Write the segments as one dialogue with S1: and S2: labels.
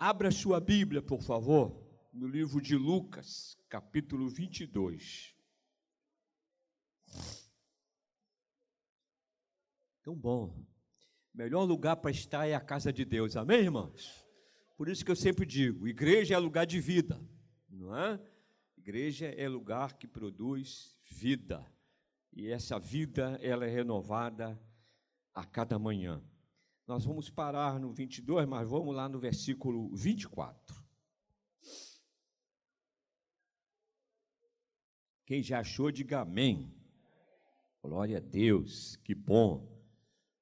S1: Abra sua Bíblia, por favor, no livro de Lucas, capítulo 22. Tão bom. Melhor lugar para estar é a casa de Deus, amém, irmãos? Por isso que eu sempre digo: igreja é lugar de vida, não é? Igreja é lugar que produz vida. E essa vida, ela é renovada a cada manhã. Nós vamos parar no 22, mas vamos lá no versículo 24. Quem já achou, diga amém. Glória a Deus, que bom.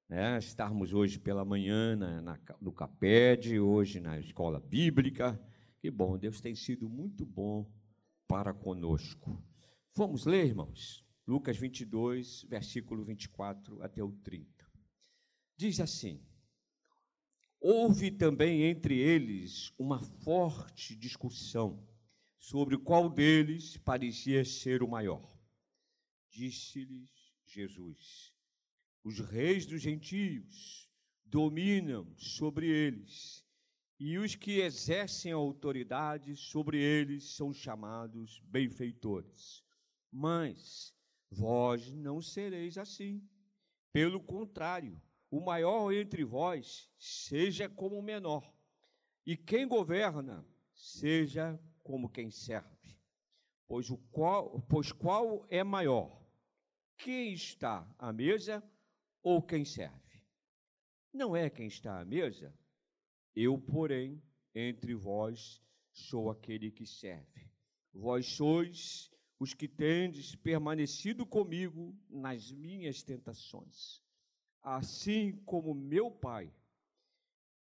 S1: Né, estarmos hoje pela manhã na, na, no CAPED, hoje na escola bíblica. Que bom, Deus tem sido muito bom para conosco. Vamos ler, irmãos? Lucas 22, versículo 24 até o 30. Diz assim: Houve também entre eles uma forte discussão sobre qual deles parecia ser o maior. Disse-lhes Jesus: Os reis dos gentios dominam sobre eles, e os que exercem autoridade sobre eles são chamados benfeitores. Mas vós não sereis assim. Pelo contrário, o maior entre vós seja como o menor, e quem governa seja como quem serve. Pois, o qual, pois qual é maior? Quem está à mesa ou quem serve? Não é quem está à mesa? Eu, porém, entre vós sou aquele que serve. Vós sois os que tendes permanecido comigo nas minhas tentações assim como meu Pai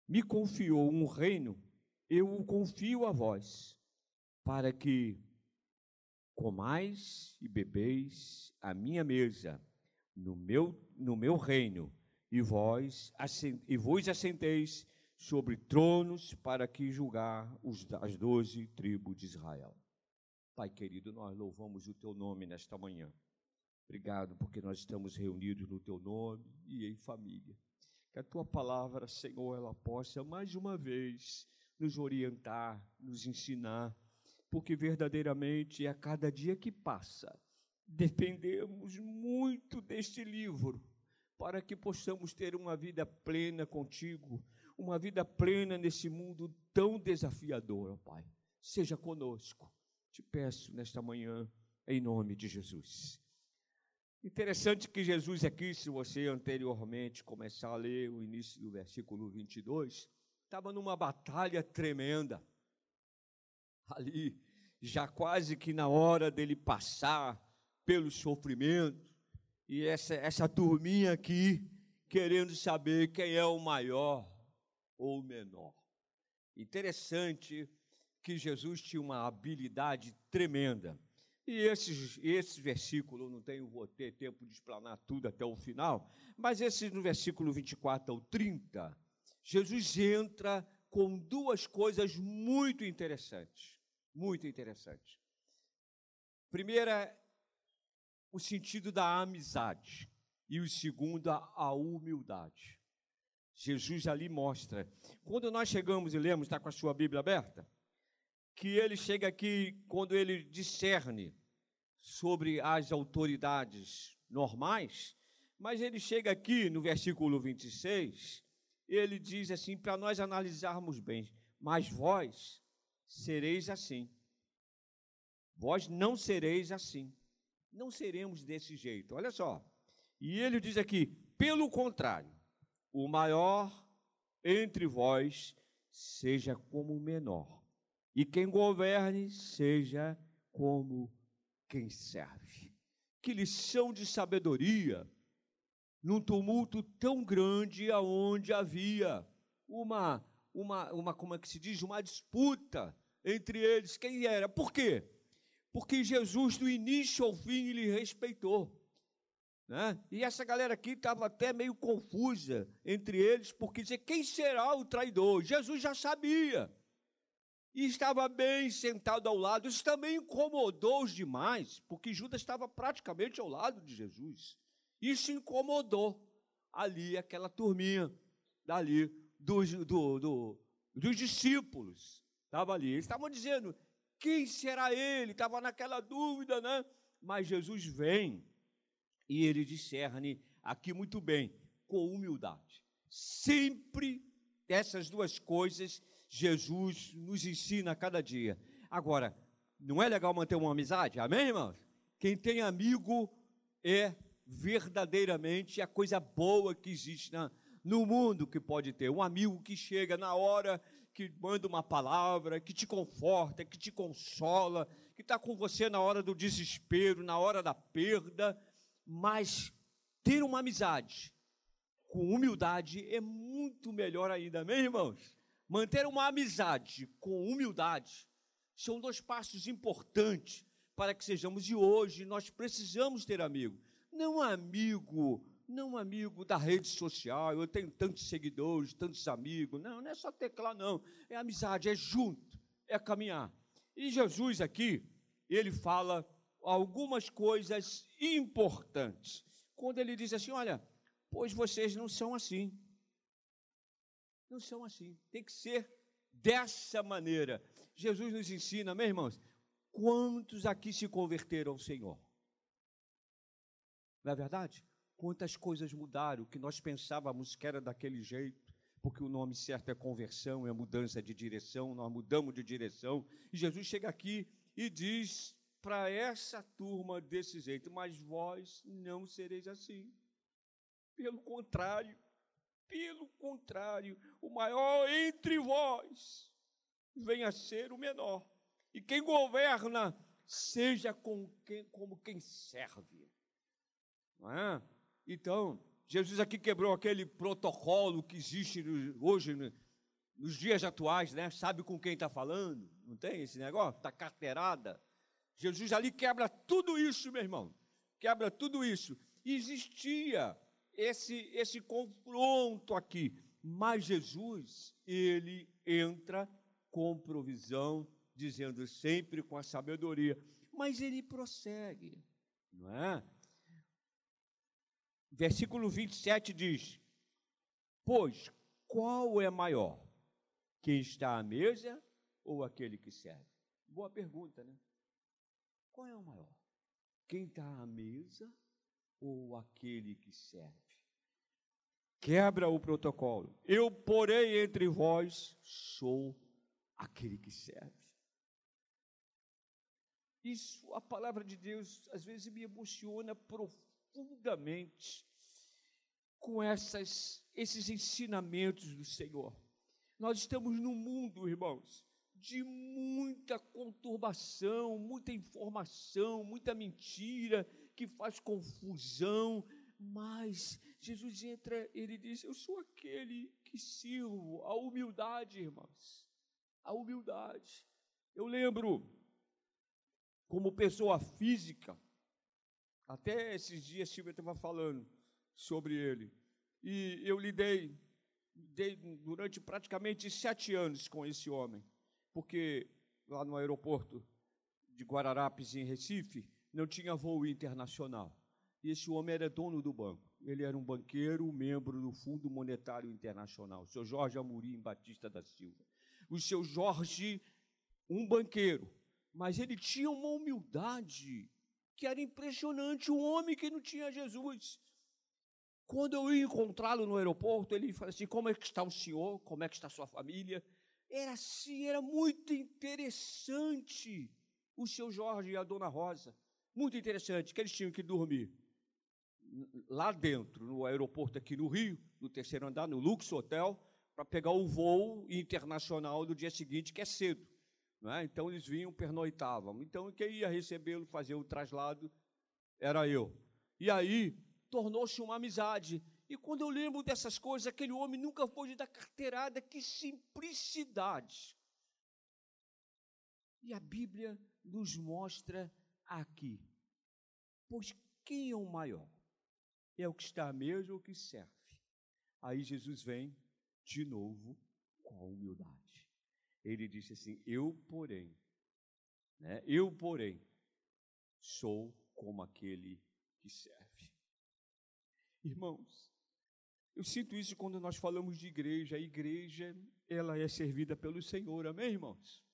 S1: me confiou um reino, eu o confio a vós, para que comais e bebeis a minha mesa no meu, no meu reino, e vós e vos assenteis sobre tronos para que julgar os, as doze tribos de Israel. Pai querido, nós louvamos o teu nome nesta manhã. Obrigado porque nós estamos reunidos no teu nome e em família. Que a tua palavra, Senhor, ela possa mais uma vez nos orientar, nos ensinar, porque verdadeiramente a cada dia que passa, dependemos muito deste livro para que possamos ter uma vida plena contigo, uma vida plena nesse mundo tão desafiador, ó Pai. Seja conosco. Te peço nesta manhã, em nome de Jesus. Interessante que Jesus aqui, se você anteriormente começar a ler o início do versículo 22, estava numa batalha tremenda. Ali, já quase que na hora dele passar pelo sofrimento, e essa, essa turminha aqui querendo saber quem é o maior ou o menor. Interessante que Jesus tinha uma habilidade tremenda e esses, esse versículo, não tenho, vou ter tempo de explanar tudo até o final, mas esse no versículo 24 ao 30, Jesus entra com duas coisas muito interessantes. Muito interessantes. Primeira, o sentido da amizade. E o segundo, a humildade. Jesus ali mostra. Quando nós chegamos e lemos, está com a sua Bíblia aberta? Que ele chega aqui quando ele discerne sobre as autoridades normais, mas ele chega aqui no versículo 26, ele diz assim, para nós analisarmos bem, mas vós sereis assim. Vós não sereis assim. Não seremos desse jeito. Olha só. E ele diz aqui: pelo contrário, o maior entre vós seja como o menor e quem governe seja como quem serve. Que lição de sabedoria num tumulto tão grande aonde havia uma uma uma como é que se diz, uma disputa entre eles, quem era? Por quê? Porque Jesus do início ao fim ele respeitou. Né? E essa galera aqui estava até meio confusa entre eles, porque dizer quem será o traidor? Jesus já sabia e estava bem sentado ao lado. Isso também incomodou os demais, porque Judas estava praticamente ao lado de Jesus. Isso incomodou ali aquela turminha dali do, do, do, dos discípulos. Estava ali. Eles estavam dizendo: quem será ele? Estava naquela dúvida, né? Mas Jesus vem e ele discerne aqui muito bem, com humildade. Sempre essas duas coisas Jesus nos ensina a cada dia. Agora, não é legal manter uma amizade? Amém, irmãos? Quem tem amigo é verdadeiramente a coisa boa que existe na, no mundo que pode ter. Um amigo que chega na hora, que manda uma palavra, que te conforta, que te consola, que está com você na hora do desespero, na hora da perda. Mas ter uma amizade com humildade é muito melhor ainda, amém, irmãos? Manter uma amizade com humildade são dois passos importantes para que sejamos. E hoje nós precisamos ter amigo. Não amigo, não amigo da rede social, eu tenho tantos seguidores, tantos amigos. Não, não é só teclar, não. É amizade, é junto, é caminhar. E Jesus aqui, ele fala algumas coisas importantes. Quando ele diz assim: Olha, pois vocês não são assim. Não são assim. Tem que ser dessa maneira. Jesus nos ensina, meus irmãos, quantos aqui se converteram ao Senhor? Não é verdade? Quantas coisas mudaram que nós pensávamos que era daquele jeito, porque o nome certo é conversão, é mudança de direção, nós mudamos de direção. E Jesus chega aqui e diz para essa turma desse jeito, mas vós não sereis assim. Pelo contrário, pelo contrário, o maior entre vós venha a ser o menor. E quem governa, seja com quem, como quem serve. É? Então, Jesus aqui quebrou aquele protocolo que existe hoje, nos dias atuais, né? Sabe com quem está falando? Não tem esse negócio? Está carteirada. Jesus ali quebra tudo isso, meu irmão. Quebra tudo isso. Existia esse, esse confronto aqui. Mas Jesus, ele entra com provisão, dizendo sempre com a sabedoria. Mas ele prossegue, não é? Versículo 27 diz: Pois qual é maior? Quem está à mesa ou aquele que serve? Boa pergunta, né? Qual é o maior? Quem está à mesa ou aquele que serve? Quebra o protocolo. Eu, porém, entre vós sou aquele que serve. Isso, a palavra de Deus, às vezes me emociona profundamente com essas, esses ensinamentos do Senhor. Nós estamos num mundo, irmãos, de muita conturbação, muita informação, muita mentira que faz confusão, mas Jesus entra, ele diz: Eu sou aquele que sirvo, a humildade, irmãos, a humildade. Eu lembro, como pessoa física, até esses dias Silvia estava falando sobre ele, e eu lidei, lidei durante praticamente sete anos com esse homem porque lá no aeroporto de Guararapes, em Recife, não tinha voo internacional. E esse homem era dono do banco. Ele era um banqueiro, membro do Fundo Monetário Internacional, o seu Jorge Amorim Batista da Silva. O seu Jorge, um banqueiro, mas ele tinha uma humildade que era impressionante, um homem que não tinha Jesus. Quando eu ia encontrá-lo no aeroporto, ele falou assim: Como é que está o senhor? Como é que está a sua família? Era assim, era muito interessante o seu Jorge e a dona Rosa. Muito interessante, que eles tinham que dormir lá dentro, no aeroporto aqui no Rio, no terceiro andar, no Lux Hotel, para pegar o voo internacional do dia seguinte, que é cedo. É? Então eles vinham, pernoitavam. Então quem ia recebê-lo, fazer o traslado, era eu. E aí tornou-se uma amizade. E quando eu lembro dessas coisas, aquele homem nunca foi da carteirada, que simplicidade. E a Bíblia nos mostra aqui. Pois quem é o maior? É o que está à mesa ou que serve? Aí Jesus vem de novo com a humildade. Ele disse assim: Eu, porém, né, eu, porém, sou como aquele que serve. Irmãos, eu sinto isso quando nós falamos de igreja. A igreja ela é servida pelo Senhor, amém, irmãos?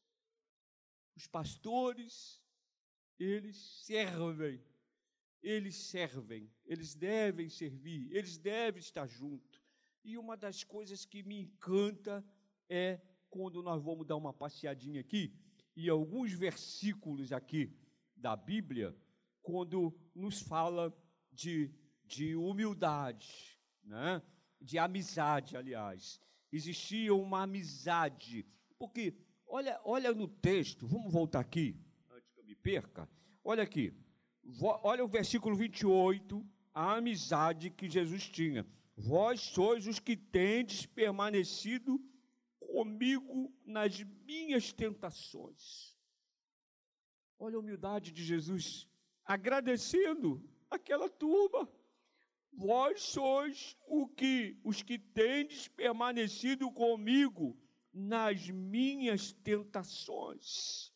S1: Os pastores, eles servem, eles servem, eles devem servir, eles devem estar juntos. E uma das coisas que me encanta é quando nós vamos dar uma passeadinha aqui, e alguns versículos aqui da Bíblia, quando nos fala de, de humildade, né? de amizade, aliás. Existia uma amizade, porque, olha, olha no texto, vamos voltar aqui, antes que eu me perca, olha aqui, olha o versículo 28, a amizade que Jesus tinha. Vós sois os que tendes permanecido comigo nas minhas tentações. Olha a humildade de Jesus, agradecendo aquela turma. Vós sois o que os que tendes permanecido comigo nas minhas tentações.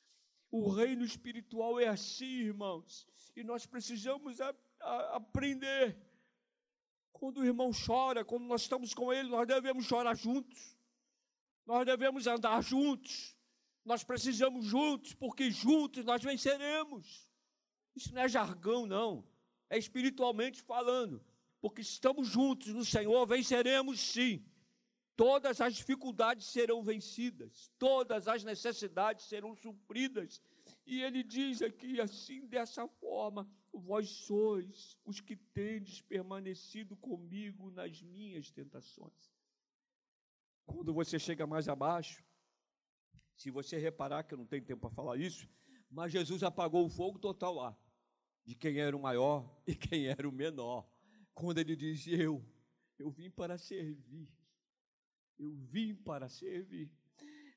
S1: O reino espiritual é assim, irmãos, e nós precisamos a, a, aprender. Quando o irmão chora, quando nós estamos com ele, nós devemos chorar juntos, nós devemos andar juntos, nós precisamos juntos, porque juntos nós venceremos. Isso não é jargão, não, é espiritualmente falando porque estamos juntos no Senhor, venceremos sim. Todas as dificuldades serão vencidas, todas as necessidades serão supridas. E ele diz aqui assim, dessa forma: vós sois os que tendes permanecido comigo nas minhas tentações. Quando você chega mais abaixo, se você reparar que eu não tenho tempo para falar isso, mas Jesus apagou o fogo total lá, de quem era o maior e quem era o menor quando ele diz: Eu, eu vim para servir, eu vim para servir.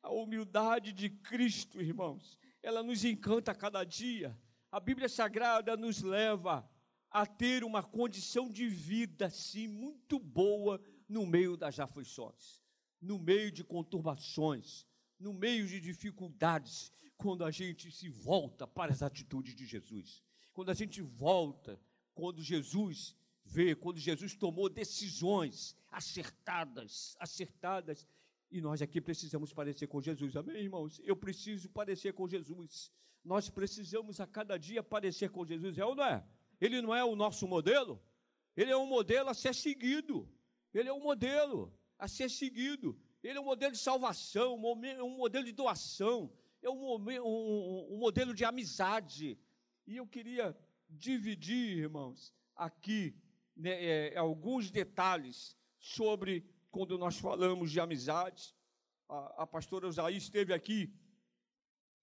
S1: A humildade de Cristo, irmãos, ela nos encanta a cada dia. A Bíblia Sagrada nos leva a ter uma condição de vida, sim, muito boa no meio das aflições, no meio de conturbações, no meio de dificuldades, quando a gente se volta para as atitudes de Jesus, quando a gente volta, quando Jesus ver quando Jesus tomou decisões acertadas, acertadas, e nós aqui precisamos parecer com Jesus. Amém, irmãos? Eu preciso parecer com Jesus. Nós precisamos a cada dia parecer com Jesus, é ou não é? Ele não é o nosso modelo? Ele é um modelo a ser seguido. Ele é um modelo a ser seguido. Ele é um modelo de salvação, um modelo de doação, é um, um, um modelo de amizade. E eu queria dividir, irmãos, aqui né, é, alguns detalhes sobre quando nós falamos de amizade. A, a pastora Osaí esteve aqui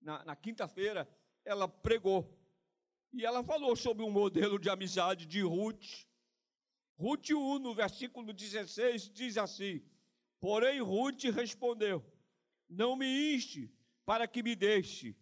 S1: na, na quinta-feira, ela pregou e ela falou sobre um modelo de amizade de Ruth. Ruth 1, no versículo 16, diz assim: Porém, Ruth respondeu: Não me inste para que me deixe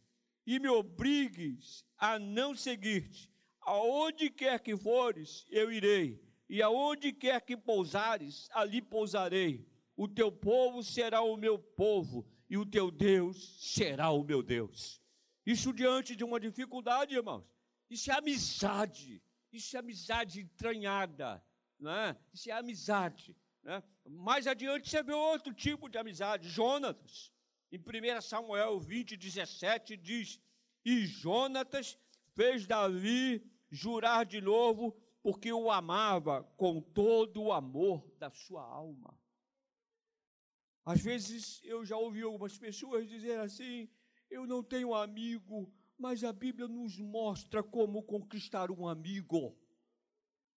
S1: e me obrigues a não seguir-te. Aonde quer que fores, eu irei, e aonde quer que pousares, ali pousarei. O teu povo será o meu povo, e o teu Deus será o meu Deus. Isso diante de uma dificuldade, irmãos. Isso é amizade. Isso é amizade entranhada. Né? Isso é amizade. Né? Mais adiante você vê outro tipo de amizade. Jonatas, em 1 Samuel 20, 17, diz: E Jonatas fez Davi jurar de novo, porque o amava com todo o amor da sua alma. Às vezes eu já ouvi algumas pessoas dizer assim: eu não tenho amigo, mas a Bíblia nos mostra como conquistar um amigo.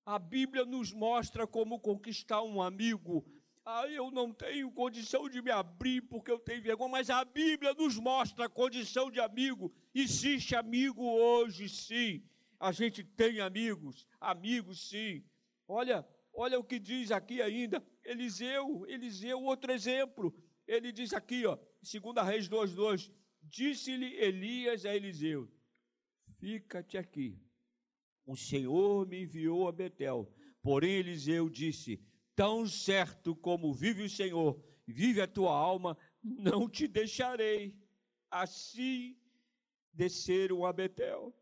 S1: A Bíblia nos mostra como conquistar um amigo. Ah, eu não tenho condição de me abrir porque eu tenho vergonha, mas a Bíblia nos mostra a condição de amigo. Existe amigo hoje, sim. A gente tem amigos, amigos, sim. Olha, olha o que diz aqui ainda. Eliseu, Eliseu, outro exemplo. Ele diz aqui, ó, 2 Reis 2:2. Disse-lhe Elias a Eliseu: Fica-te aqui. O Senhor me enviou a Betel. Porém, Eliseu disse: Tão certo como vive o Senhor, vive a tua alma, não te deixarei. Assim desceram a Betel.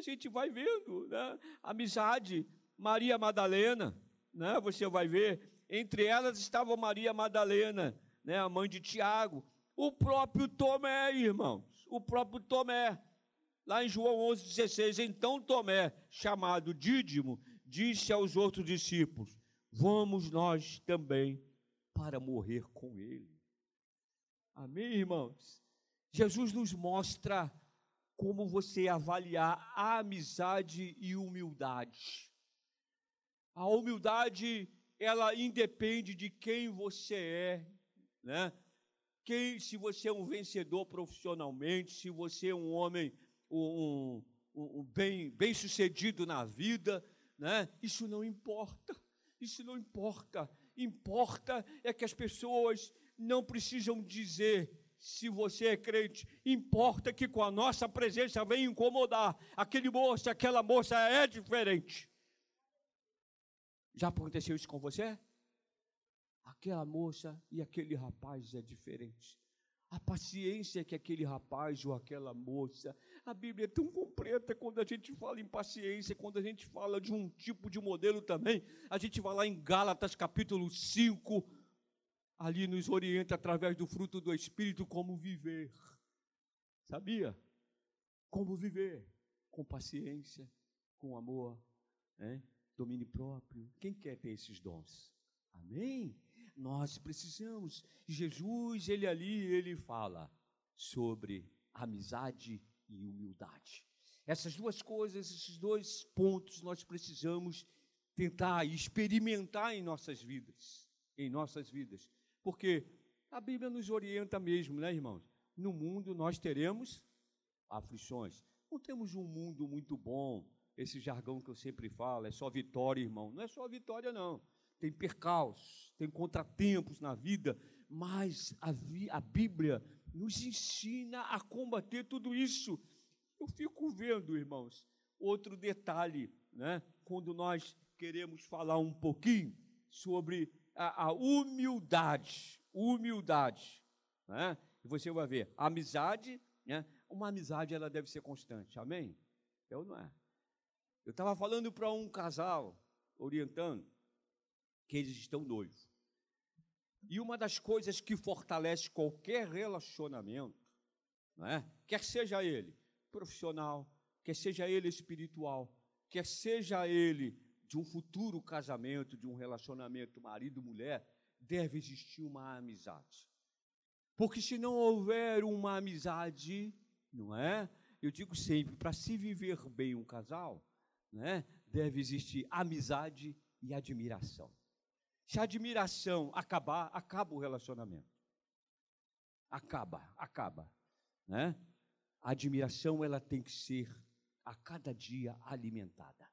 S1: A gente vai vendo, né? Amizade, Maria Madalena, né? Você vai ver, entre elas estava Maria Madalena, né, a mãe de Tiago, o próprio Tomé, irmãos, o próprio Tomé. Lá em João 11,16, então Tomé, chamado Dídimo, disse aos outros discípulos: Vamos nós também para morrer com ele. Amém, irmãos? Jesus nos mostra como você avaliar a amizade e humildade. A humildade, ela independe de quem você é, né? Quem, se você é um vencedor profissionalmente, se você é um homem um, um, um bem, bem sucedido na vida, né? Isso não importa. Isso não importa. Importa é que as pessoas não precisam dizer se você é crente. Importa que com a nossa presença vem incomodar. Aquele moço, aquela moça é diferente. Já aconteceu isso com você? Aquela moça e aquele rapaz é diferente. A paciência que aquele rapaz ou aquela moça. A Bíblia é tão completa quando a gente fala em paciência, quando a gente fala de um tipo de modelo também. A gente vai lá em Gálatas capítulo 5, ali nos orienta através do fruto do Espírito como viver. Sabia? Como viver com paciência, com amor, né? domínio próprio. Quem quer ter esses dons? Amém? Nós precisamos. Jesus, ele ali, ele fala sobre amizade e humildade. Essas duas coisas, esses dois pontos nós precisamos tentar experimentar em nossas vidas, em nossas vidas. Porque a Bíblia nos orienta mesmo, né, irmãos? No mundo nós teremos aflições. Não temos um mundo muito bom, esse jargão que eu sempre falo, é só vitória, irmão. Não é só vitória, não tem percalços, tem contratempos na vida, mas a, a Bíblia nos ensina a combater tudo isso. Eu fico vendo, irmãos, outro detalhe, né? Quando nós queremos falar um pouquinho sobre a, a humildade, humildade, né? E você vai ver, amizade, né? Uma amizade ela deve ser constante, amém? Eu não é. Eu estava falando para um casal, orientando, que eles estão noivos. E uma das coisas que fortalece qualquer relacionamento, não é? quer seja ele profissional, quer seja ele espiritual, quer seja ele de um futuro casamento, de um relacionamento marido-mulher, deve existir uma amizade. Porque se não houver uma amizade, não é? Eu digo sempre, para se viver bem um casal, né, deve existir amizade e admiração. Se a admiração acabar, acaba o relacionamento. Acaba, acaba, né? A admiração ela tem que ser a cada dia alimentada.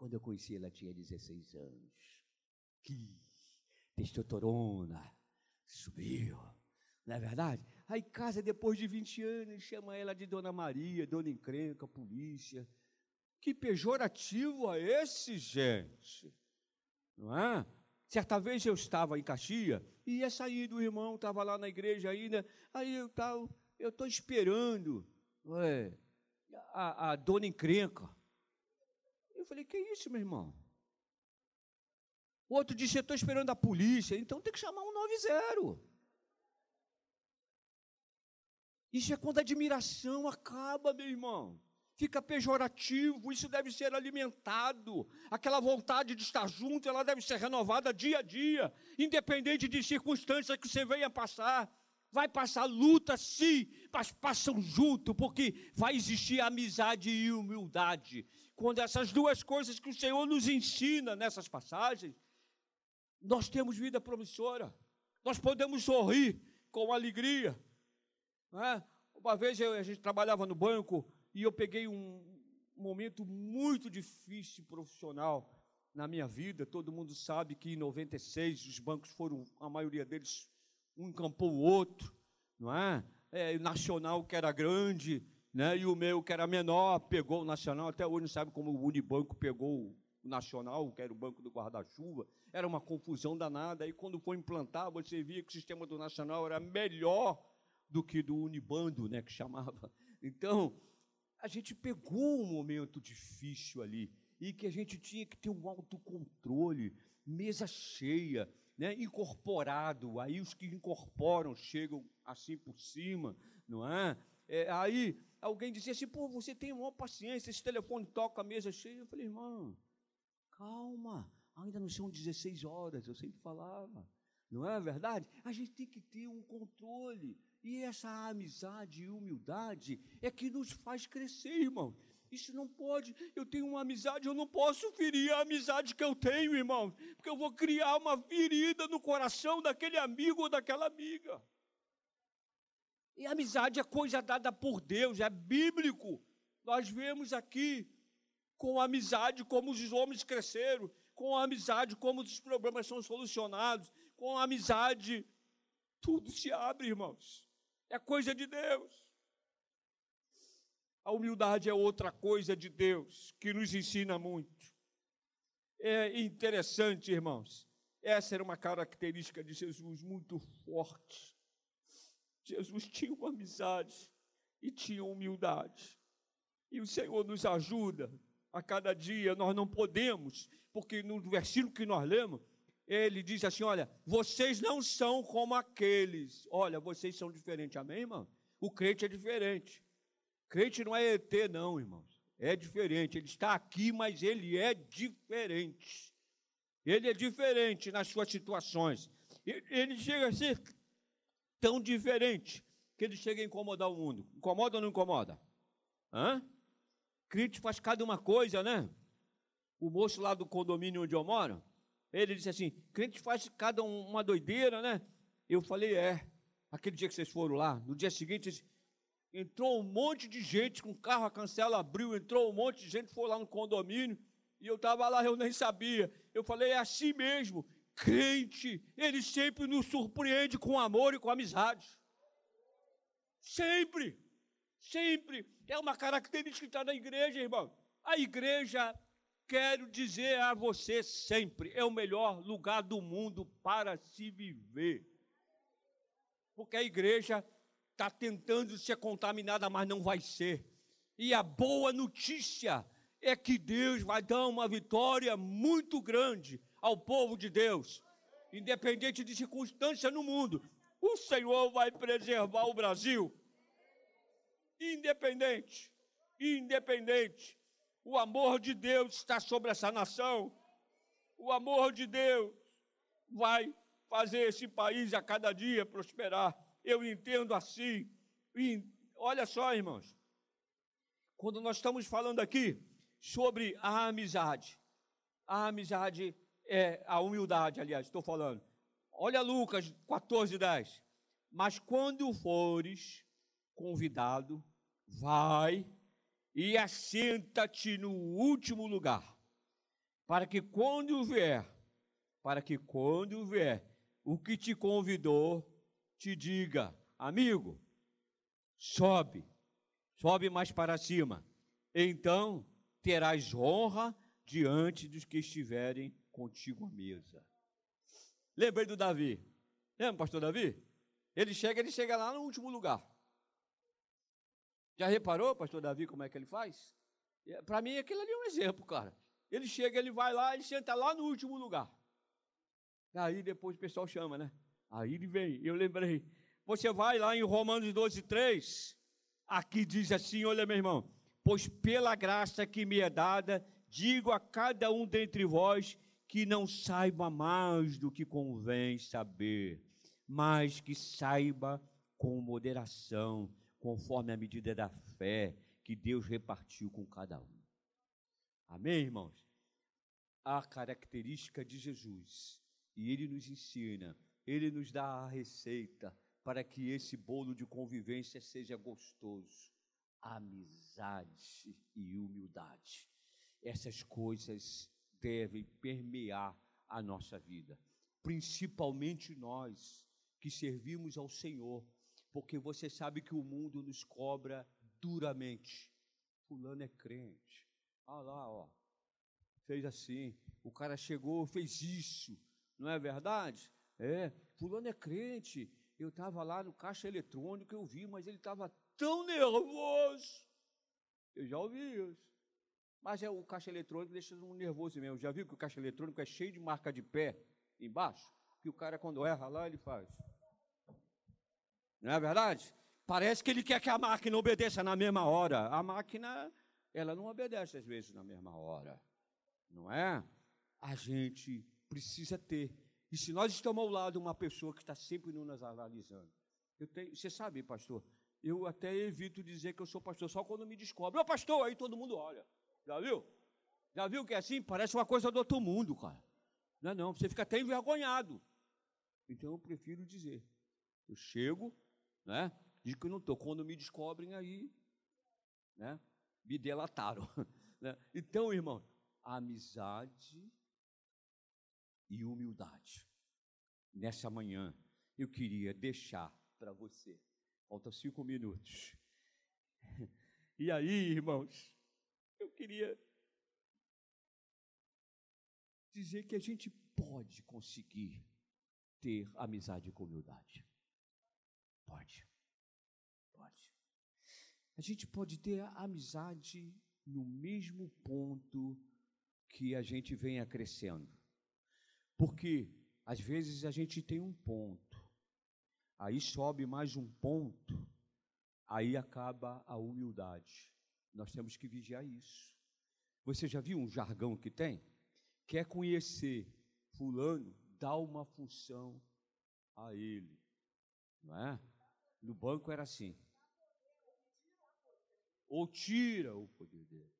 S1: Quando eu conheci ela tinha 16 anos. Que testosterona subiu. Não é verdade? Aí casa depois de 20 anos, chama ela de Dona Maria, Dona Encrenca, polícia. Que pejorativo é esse, gente? não é? Certa vez eu estava em Caxias e ia sair do irmão, estava lá na igreja ainda, aí eu tal, eu estou esperando é, a, a dona encrenca. Falei, que isso, meu irmão? O outro disse, eu estou esperando a polícia, então tem que chamar um 90. Isso é quando a admiração acaba, meu irmão fica pejorativo, isso deve ser alimentado. Aquela vontade de estar junto, ela deve ser renovada dia a dia, independente de circunstâncias que você venha passar. Vai passar luta, sim, mas passam junto, porque vai existir amizade e humildade. Quando essas duas coisas que o Senhor nos ensina nessas passagens, nós temos vida promissora, nós podemos sorrir com alegria. É? Uma vez eu, a gente trabalhava no banco, e eu peguei um momento muito difícil profissional na minha vida. Todo mundo sabe que em 96 os bancos foram, a maioria deles, um encampou o outro, não é? é Nacional, que era grande, né? e o meu, que era menor, pegou o Nacional. Até hoje não sabe como o Unibanco pegou o Nacional, que era o banco do guarda-chuva. Era uma confusão danada. E quando foi implantar, você via que o sistema do Nacional era melhor do que do Unibando, né, que chamava. Então, a gente pegou um momento difícil ali e que a gente tinha que ter um autocontrole, mesa cheia, né, incorporado. Aí os que incorporam chegam assim por cima, não é? é aí alguém dizia assim: pô, você tem uma paciência, esse telefone toca a mesa cheia. Eu falei, irmão, calma, ainda não são 16 horas, eu sempre falava. Não é verdade? A gente tem que ter um controle. E essa amizade e humildade é que nos faz crescer, irmão. Isso não pode. Eu tenho uma amizade, eu não posso ferir a amizade que eu tenho, irmão, porque eu vou criar uma ferida no coração daquele amigo ou daquela amiga. E amizade é coisa dada por Deus, é bíblico. Nós vemos aqui com a amizade como os homens cresceram, com a amizade como os problemas são solucionados, com a amizade tudo se abre, irmãos. É coisa de Deus. A humildade é outra coisa de Deus que nos ensina muito. É interessante, irmãos. Essa era uma característica de Jesus muito forte. Jesus tinha uma amizade e tinha humildade. E o Senhor nos ajuda a cada dia. Nós não podemos, porque no versículo que nós lemos, ele diz assim: Olha, vocês não são como aqueles. Olha, vocês são diferentes. Amém, irmão? O crente é diferente. Crente não é ET, não, irmãos. É diferente. Ele está aqui, mas ele é diferente. Ele é diferente nas suas situações. Ele chega a ser tão diferente que ele chega a incomodar o mundo. Incomoda ou não incomoda? Hã? Crente faz cada uma coisa, né? O moço lá do condomínio onde eu moro, ele disse assim: crente faz cada uma doideira, né? Eu falei: é. Aquele dia que vocês foram lá, no dia seguinte, entrou um monte de gente com carro, a cancela abriu, entrou um monte de gente, foi lá no condomínio, e eu estava lá, eu nem sabia. Eu falei, é assim mesmo, crente, ele sempre nos surpreende com amor e com amizade. Sempre, sempre. É uma característica que está na igreja, irmão. A igreja, quero dizer a você sempre, é o melhor lugar do mundo para se viver. Porque a igreja está tentando ser contaminada, mas não vai ser. E a boa notícia é que Deus vai dar uma vitória muito grande ao povo de Deus, independente de circunstância no mundo. O Senhor vai preservar o Brasil. Independente, independente. O amor de Deus está sobre essa nação. O amor de Deus vai fazer esse país a cada dia prosperar eu entendo assim. E olha só, irmãos, quando nós estamos falando aqui sobre a amizade, a amizade é a humildade, aliás, estou falando. Olha Lucas 14, 10. Mas quando fores convidado, vai e assenta-te no último lugar, para que quando vier, para que quando vier o que te convidou, te diga, amigo, sobe, sobe mais para cima. Então terás honra diante dos que estiverem contigo à mesa. Lembrei do Davi. Lembra, pastor Davi? Ele chega, ele chega lá no último lugar. Já reparou, pastor Davi, como é que ele faz? É, para mim, aquilo ali é um exemplo, cara. Ele chega, ele vai lá, ele senta lá no último lugar. Aí depois o pessoal chama, né? Aí ele vem, eu lembrei. Você vai lá em Romanos 12, 3, aqui diz assim: olha, meu irmão, pois pela graça que me é dada, digo a cada um dentre vós que não saiba mais do que convém saber, mas que saiba com moderação, conforme a medida da fé que Deus repartiu com cada um. Amém, irmãos? A característica de Jesus, e ele nos ensina ele nos dá a receita para que esse bolo de convivência seja gostoso. Amizade e humildade. Essas coisas devem permear a nossa vida, principalmente nós que servimos ao Senhor, porque você sabe que o mundo nos cobra duramente. Fulano é crente. Ah lá, ó. Fez assim. O cara chegou, fez isso. Não é verdade? É, fulano é crente. Eu estava lá no caixa eletrônico, eu vi, mas ele estava tão nervoso. Eu já ouvi isso. Mas é o caixa eletrônico deixa um nervoso mesmo. Já viu que o caixa eletrônico é cheio de marca de pé embaixo? que o cara, quando erra lá, ele faz. Não é verdade? Parece que ele quer que a máquina obedeça na mesma hora. A máquina, ela não obedece às vezes na mesma hora. Não é? A gente precisa ter. E se nós estamos ao lado de uma pessoa que está sempre nos analisando. Eu tenho, você sabe, pastor, eu até evito dizer que eu sou pastor só quando me descobre. Ô pastor, aí todo mundo olha. Já viu? Já viu que é assim? Parece uma coisa do outro mundo, cara. Não é não, você fica até envergonhado. Então eu prefiro dizer. Eu chego, né? Digo que não estou. Quando me descobrem aí, né? Me delataram. Né? Então, irmão, amizade e humildade. Nessa manhã, eu queria deixar para você. Faltam cinco minutos. E aí, irmãos, eu queria dizer que a gente pode conseguir ter amizade com humildade. Pode. Pode. A gente pode ter amizade no mesmo ponto que a gente venha crescendo. Porque às vezes a gente tem um ponto, aí sobe mais um ponto, aí acaba a humildade. Nós temos que vigiar isso. Você já viu um jargão que tem? Quer conhecer fulano, dá uma função a ele. Não é? No banco era assim. Ou tira o poder dele.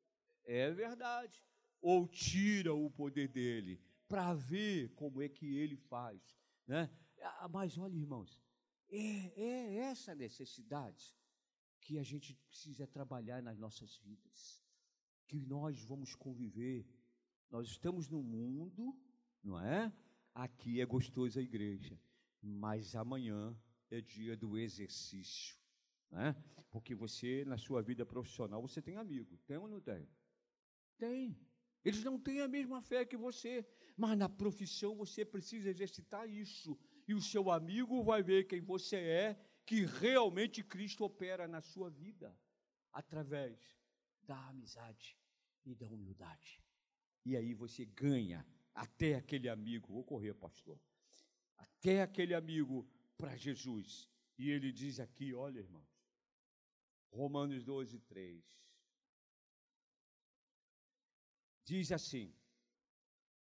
S1: É verdade. Ou tira o poder dele para ver como é que ele faz, né? Ah, mas olha, irmãos, é, é essa necessidade que a gente precisa trabalhar nas nossas vidas, que nós vamos conviver. Nós estamos no mundo, não é? aqui é gostoso a igreja, mas amanhã é dia do exercício, né? Porque você, na sua vida profissional, você tem amigo, tem ou não tem? Tem. Eles não têm a mesma fé que você, mas na profissão você precisa exercitar isso. E o seu amigo vai ver quem você é, que realmente Cristo opera na sua vida, através da amizade e da humildade. E aí você ganha até aquele amigo, vou correr, pastor, até aquele amigo para Jesus. E ele diz aqui, olha, irmãos, Romanos 12, 3. Diz assim: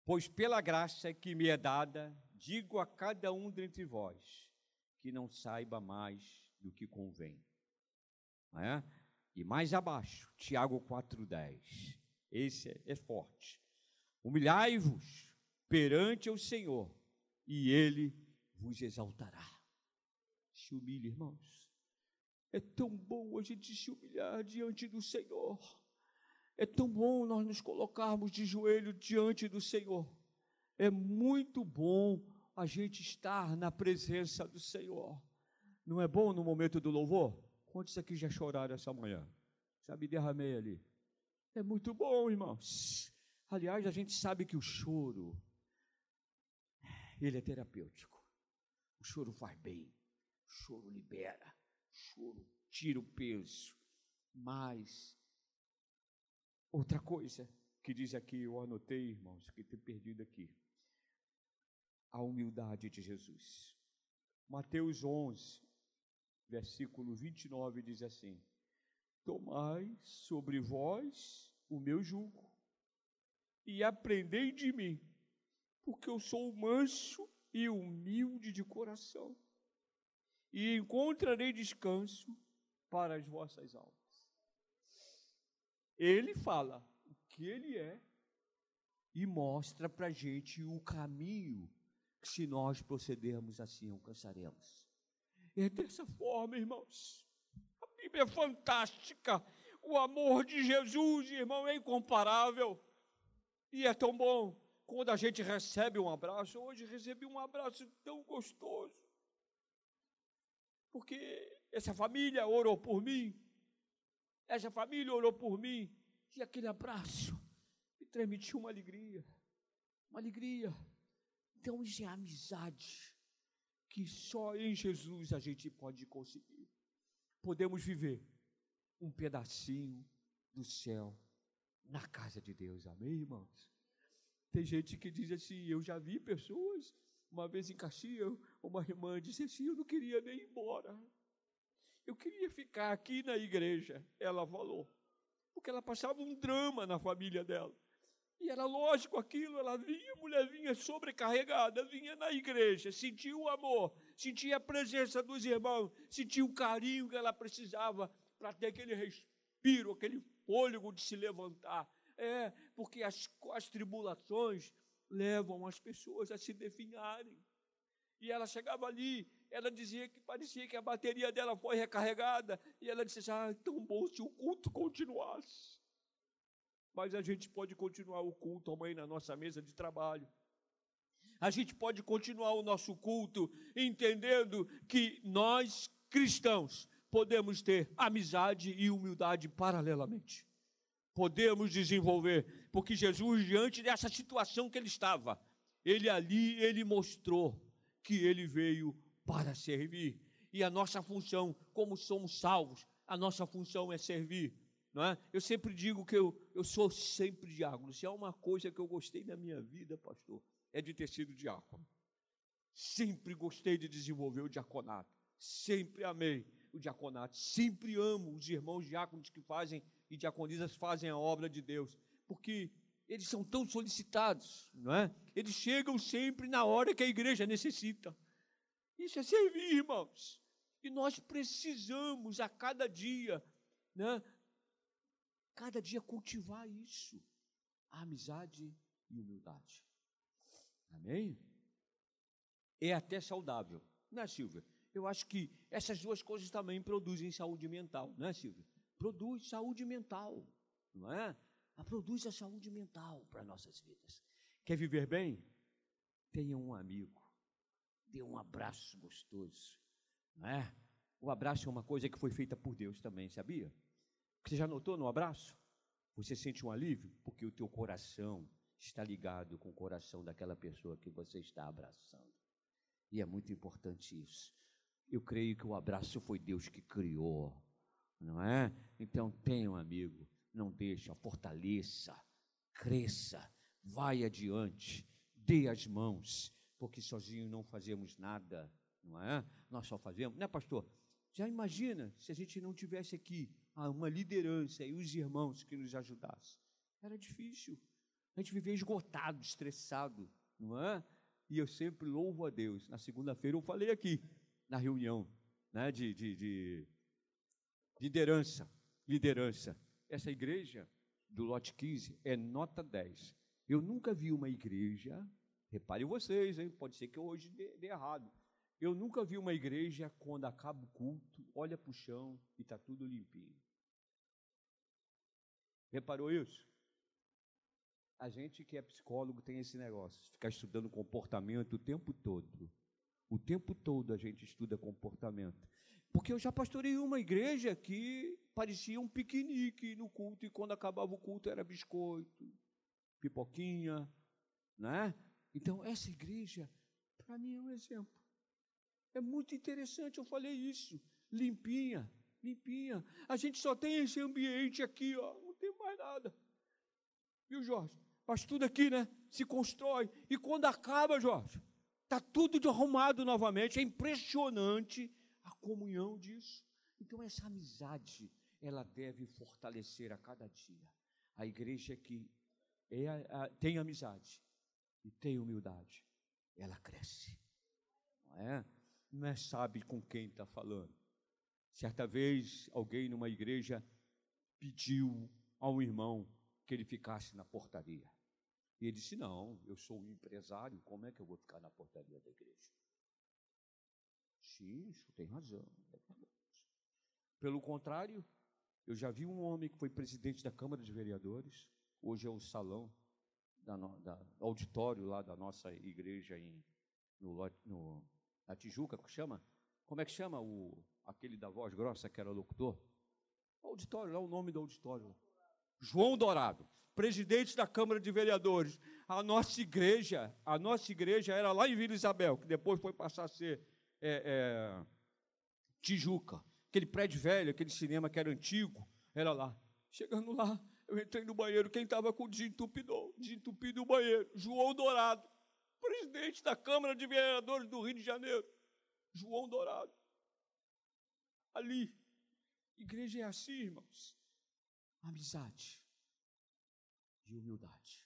S1: Pois pela graça que me é dada, digo a cada um dentre vós, que não saiba mais do que convém. É? E mais abaixo, Tiago 4,10. Esse é, é forte. Humilhai-vos perante o Senhor, e Ele vos exaltará. Se humilhe, irmãos. É tão bom a gente se humilhar diante do Senhor. É tão bom nós nos colocarmos de joelho diante do Senhor. É muito bom a gente estar na presença do Senhor. Não é bom no momento do louvor? Quantos aqui já choraram essa manhã? Já me derramei ali. É muito bom, irmãos. Aliás, a gente sabe que o choro, ele é terapêutico. O choro faz bem, o choro libera, o choro tira o peso. Mas, outra coisa que diz aqui, eu anotei, irmãos, que tem perdido aqui. A humildade de Jesus. Mateus 11, versículo 29 diz assim: Tomai sobre vós o meu jugo e aprendei de mim, porque eu sou manso e humilde de coração, e encontrarei descanso para as vossas almas. Ele fala o que ele é e mostra para a gente o caminho se nós procedermos assim, alcançaremos. É dessa forma, irmãos. A Bíblia é fantástica. O amor de Jesus, irmão, é incomparável. E é tão bom quando a gente recebe um abraço. Hoje recebi um abraço tão gostoso. Porque essa família orou por mim. Essa família orou por mim. E aquele abraço me transmitiu uma alegria. Uma alegria. Então, é amizade que só em Jesus a gente pode conseguir. Podemos viver um pedacinho do céu na casa de Deus. Amém, irmãos? Tem gente que diz assim: eu já vi pessoas Uma vez em Caxias, uma irmã disse assim: Eu não queria nem ir embora. Eu queria ficar aqui na igreja. Ela falou. Porque ela passava um drama na família dela. E era lógico aquilo, ela vinha, a mulher vinha sobrecarregada, vinha na igreja, sentia o amor, sentia a presença dos irmãos, sentia o carinho que ela precisava para ter aquele respiro, aquele fôlego de se levantar. É, porque as, as tribulações levam as pessoas a se definharem. E ela chegava ali, ela dizia que parecia que a bateria dela foi recarregada, e ela disse: Ah, tão bom se o culto continuasse. Mas a gente pode continuar o culto amanhã na nossa mesa de trabalho. A gente pode continuar o nosso culto entendendo que nós, cristãos, podemos ter amizade e humildade paralelamente. Podemos desenvolver, porque Jesus, diante dessa situação que ele estava, ele ali, ele mostrou que ele veio para servir. E a nossa função, como somos salvos, a nossa função é servir. Não é? Eu sempre digo que eu, eu sou sempre diácono. Se há uma coisa que eu gostei na minha vida, pastor, é de ter sido diácono. Sempre gostei de desenvolver o diaconato. Sempre amei o diaconato. Sempre amo os irmãos diáconos que fazem e diaconisas fazem a obra de Deus. Porque eles são tão solicitados, não é? Eles chegam sempre na hora que a igreja necessita. Isso é servir, irmãos. E nós precisamos a cada dia, né, cada dia cultivar isso, a amizade e humildade. Amém? É até saudável, não é, Silvia? Eu acho que essas duas coisas também produzem saúde mental, não é, Silvia? Produz saúde mental, não é? A produz a saúde mental para nossas vidas. Quer viver bem? Tenha um amigo, dê um abraço gostoso, não é? O abraço é uma coisa que foi feita por Deus também, sabia? Você já notou no abraço? Você sente um alívio? Porque o teu coração está ligado com o coração daquela pessoa que você está abraçando. E é muito importante isso. Eu creio que o abraço foi Deus que criou, não é? Então tenha um amigo, não deixa, fortaleça, cresça, vai adiante, dê as mãos, porque sozinho não fazemos nada, não é? Nós só fazemos, né, pastor? Já imagina se a gente não tivesse aqui uma liderança e os irmãos que nos ajudassem. Era difícil. A gente vivia esgotado, estressado, não é? E eu sempre louvo a Deus. Na segunda-feira eu falei aqui, na reunião né, de, de, de liderança. Liderança. Essa igreja do lote 15 é nota 10. Eu nunca vi uma igreja, reparem vocês, hein, pode ser que hoje dê, dê errado. Eu nunca vi uma igreja, quando acaba o culto, olha para o chão e está tudo limpinho. Reparou isso? A gente que é psicólogo tem esse negócio, ficar estudando comportamento o tempo todo. O tempo todo a gente estuda comportamento. Porque eu já pastorei uma igreja que parecia um piquenique no culto, e quando acabava o culto era biscoito, pipoquinha, né? Então, essa igreja, para mim, é um exemplo. É muito interessante, eu falei isso. Limpinha, limpinha. A gente só tem esse ambiente aqui, ó, mais nada. Viu, Jorge? Mas tudo aqui, né? Se constrói. E quando acaba, Jorge, está tudo arrumado novamente. É impressionante a comunhão disso. Então, essa amizade, ela deve fortalecer a cada dia. A igreja que é, tem amizade e tem humildade, ela cresce. Não é? não é sabe com quem está falando. Certa vez, alguém numa igreja pediu a um irmão que ele ficasse na portaria. E ele disse: Não, eu sou um empresário, como é que eu vou ficar na portaria da igreja? Sim, isso tem razão. É Pelo contrário, eu já vi um homem que foi presidente da Câmara de Vereadores, hoje é o salão, da, da auditório lá da nossa igreja em, no, no na Tijuca, que chama? Como é que chama o aquele da voz grossa que era locutor? Auditório, lá o nome do auditório. João Dourado, presidente da Câmara de Vereadores. A nossa igreja, a nossa igreja era lá em Vila Isabel, que depois foi passar a ser é, é, Tijuca. Aquele prédio velho, aquele cinema que era antigo, era lá. Chegando lá, eu entrei no banheiro, quem estava com desentupidor, desentupido o banheiro? João Dourado. presidente da Câmara de Vereadores do Rio de Janeiro, João Dourado. Ali. Igreja é assim, irmãos. Amizade e humildade.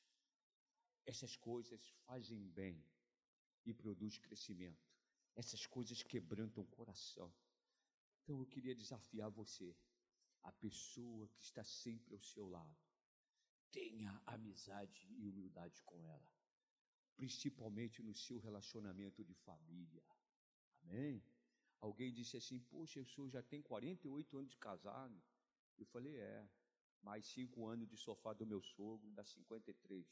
S1: Essas coisas fazem bem e produzem crescimento. Essas coisas quebrantam o coração. Então eu queria desafiar você, a pessoa que está sempre ao seu lado. Tenha amizade e humildade com ela, principalmente no seu relacionamento de família. Amém? Alguém disse assim: Poxa, o senhor já tem 48 anos de casado. Eu falei: É, mais cinco anos de sofá do meu sogro, dá 53.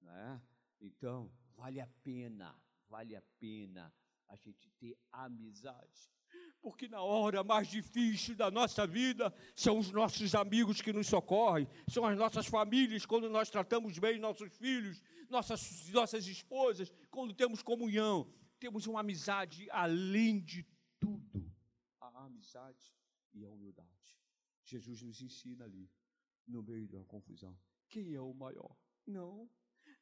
S1: Né? Então, vale a pena, vale a pena a gente ter amizade. Porque na hora mais difícil da nossa vida, são os nossos amigos que nos socorrem, são as nossas famílias, quando nós tratamos bem nossos filhos, nossas, nossas esposas, quando temos comunhão, temos uma amizade além de tudo. A amizade e a humildade. Jesus nos ensina ali, no meio da confusão. Quem é o maior? Não.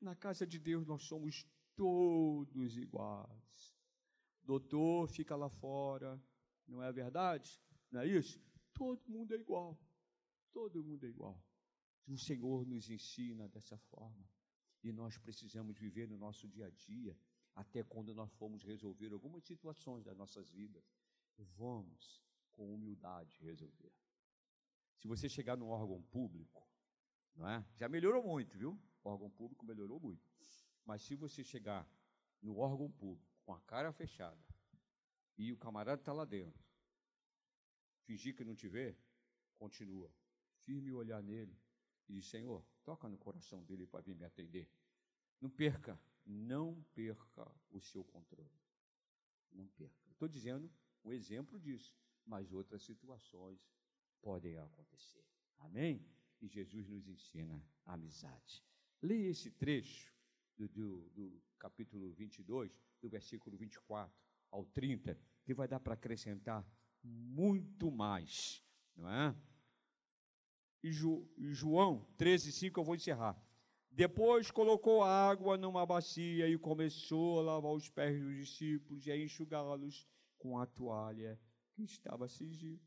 S1: Na casa de Deus nós somos todos iguais. Doutor fica lá fora, não é verdade? Não é isso? Todo mundo é igual. Todo mundo é igual. O Senhor nos ensina dessa forma. E nós precisamos viver no nosso dia a dia, até quando nós formos resolver algumas situações das nossas vidas. Vamos, com humildade, resolver. Se você chegar num órgão público, não é? Já melhorou muito, viu? O órgão público melhorou muito. Mas se você chegar no órgão público com a cara fechada e o camarada está lá dentro, fingir que não te vê, continua. Firme o olhar nele e diz: Senhor, toca no coração dele para vir me atender. Não perca, não perca o seu controle. Não perca. Estou dizendo o exemplo disso, mas outras situações podem acontecer. Amém? E Jesus nos ensina a amizade. Leia esse trecho do, do, do capítulo 22, do versículo 24 ao 30, que vai dar para acrescentar muito mais, não é? E Ju, João 13, 5, eu vou encerrar. Depois colocou água numa bacia e começou a lavar os pés dos discípulos e a enxugá-los com a toalha que estava cingido.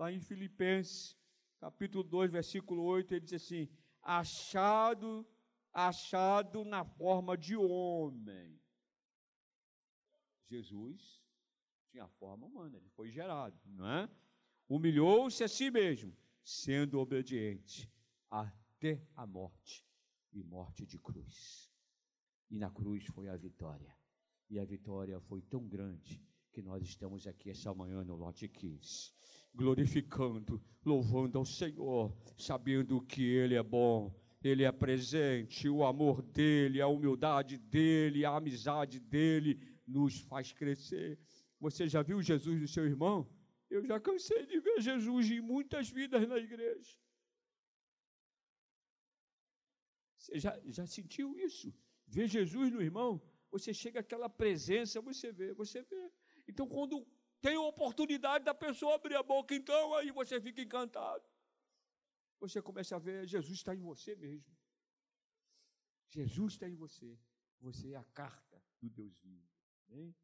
S1: Lá em Filipenses, capítulo 2, versículo 8, ele diz assim: achado, achado na forma de homem. Jesus tinha forma humana, ele foi gerado, não é? Humilhou-se a si mesmo, sendo obediente até a morte e morte de cruz. E na cruz foi a vitória. E a vitória foi tão grande que nós estamos aqui essa manhã no lote 15, glorificando, louvando ao Senhor, sabendo que Ele é bom, Ele é presente, o amor dEle, a humildade dEle, a amizade dEle nos faz crescer. Você já viu Jesus no seu irmão? Eu já cansei de ver Jesus em muitas vidas na igreja. Você já, já sentiu isso? Ver Jesus no irmão? Você chega àquela presença, você vê, você vê. Então, quando tem a oportunidade da pessoa abrir a boca, então aí você fica encantado. Você começa a ver, Jesus está em você mesmo. Jesus está em você. Você é a carta do Deus vivo. Amém?